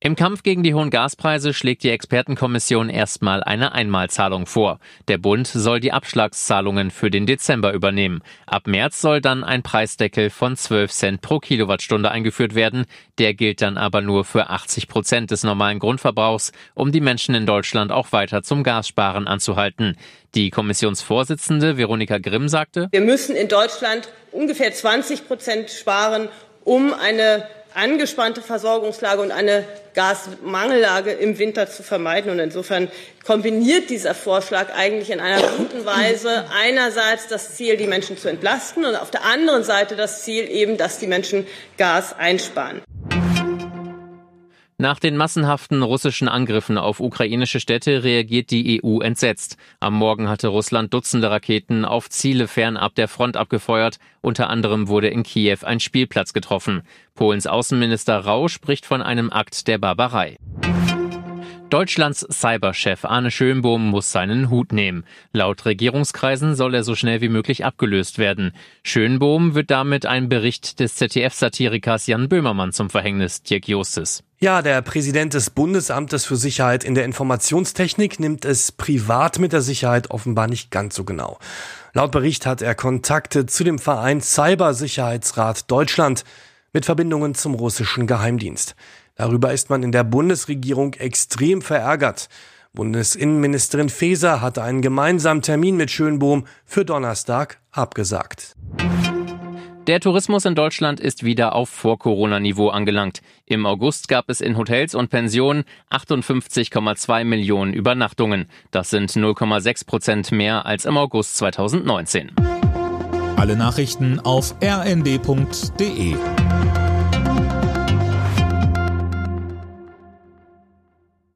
Im Kampf gegen die hohen Gaspreise schlägt die Expertenkommission erstmal eine Einmalzahlung vor. Der Bund soll die Abschlagszahlungen für den Dezember übernehmen. Ab März soll dann ein Preisdeckel von 12 Cent pro Kilowattstunde eingeführt werden. Der gilt dann aber nur für 80 Prozent des normalen Grundverbrauchs, um die Menschen in Deutschland auch weiter zum Gassparen anzuhalten. Die Kommissionsvorsitzende Veronika Grimm sagte, Wir müssen in Deutschland ungefähr 20 Prozent sparen, um eine angespannte Versorgungslage und eine Gasmangellage im Winter zu vermeiden. Und insofern kombiniert dieser Vorschlag eigentlich in einer guten Weise einerseits das Ziel, die Menschen zu entlasten und auf der anderen Seite das Ziel eben, dass die Menschen Gas einsparen. Nach den massenhaften russischen Angriffen auf ukrainische Städte reagiert die EU entsetzt. Am Morgen hatte Russland Dutzende Raketen auf Ziele fernab der Front abgefeuert. Unter anderem wurde in Kiew ein Spielplatz getroffen. Polens Außenminister Rau spricht von einem Akt der Barbarei. Deutschlands Cyberchef Arne Schönbohm muss seinen Hut nehmen. Laut Regierungskreisen soll er so schnell wie möglich abgelöst werden. Schönbohm wird damit ein Bericht des ZDF-Satirikers Jan Böhmermann zum Verhängnis, Dirk Justes. Ja, der Präsident des Bundesamtes für Sicherheit in der Informationstechnik nimmt es privat mit der Sicherheit offenbar nicht ganz so genau. Laut Bericht hat er Kontakte zu dem Verein Cybersicherheitsrat Deutschland mit Verbindungen zum russischen Geheimdienst. Darüber ist man in der Bundesregierung extrem verärgert. Bundesinnenministerin Faeser hatte einen gemeinsamen Termin mit Schönbohm für Donnerstag abgesagt. Der Tourismus in Deutschland ist wieder auf Vor-Corona-Niveau angelangt. Im August gab es in Hotels und Pensionen 58,2 Millionen Übernachtungen. Das sind 0,6 Prozent mehr als im August 2019. Alle Nachrichten auf rnd.de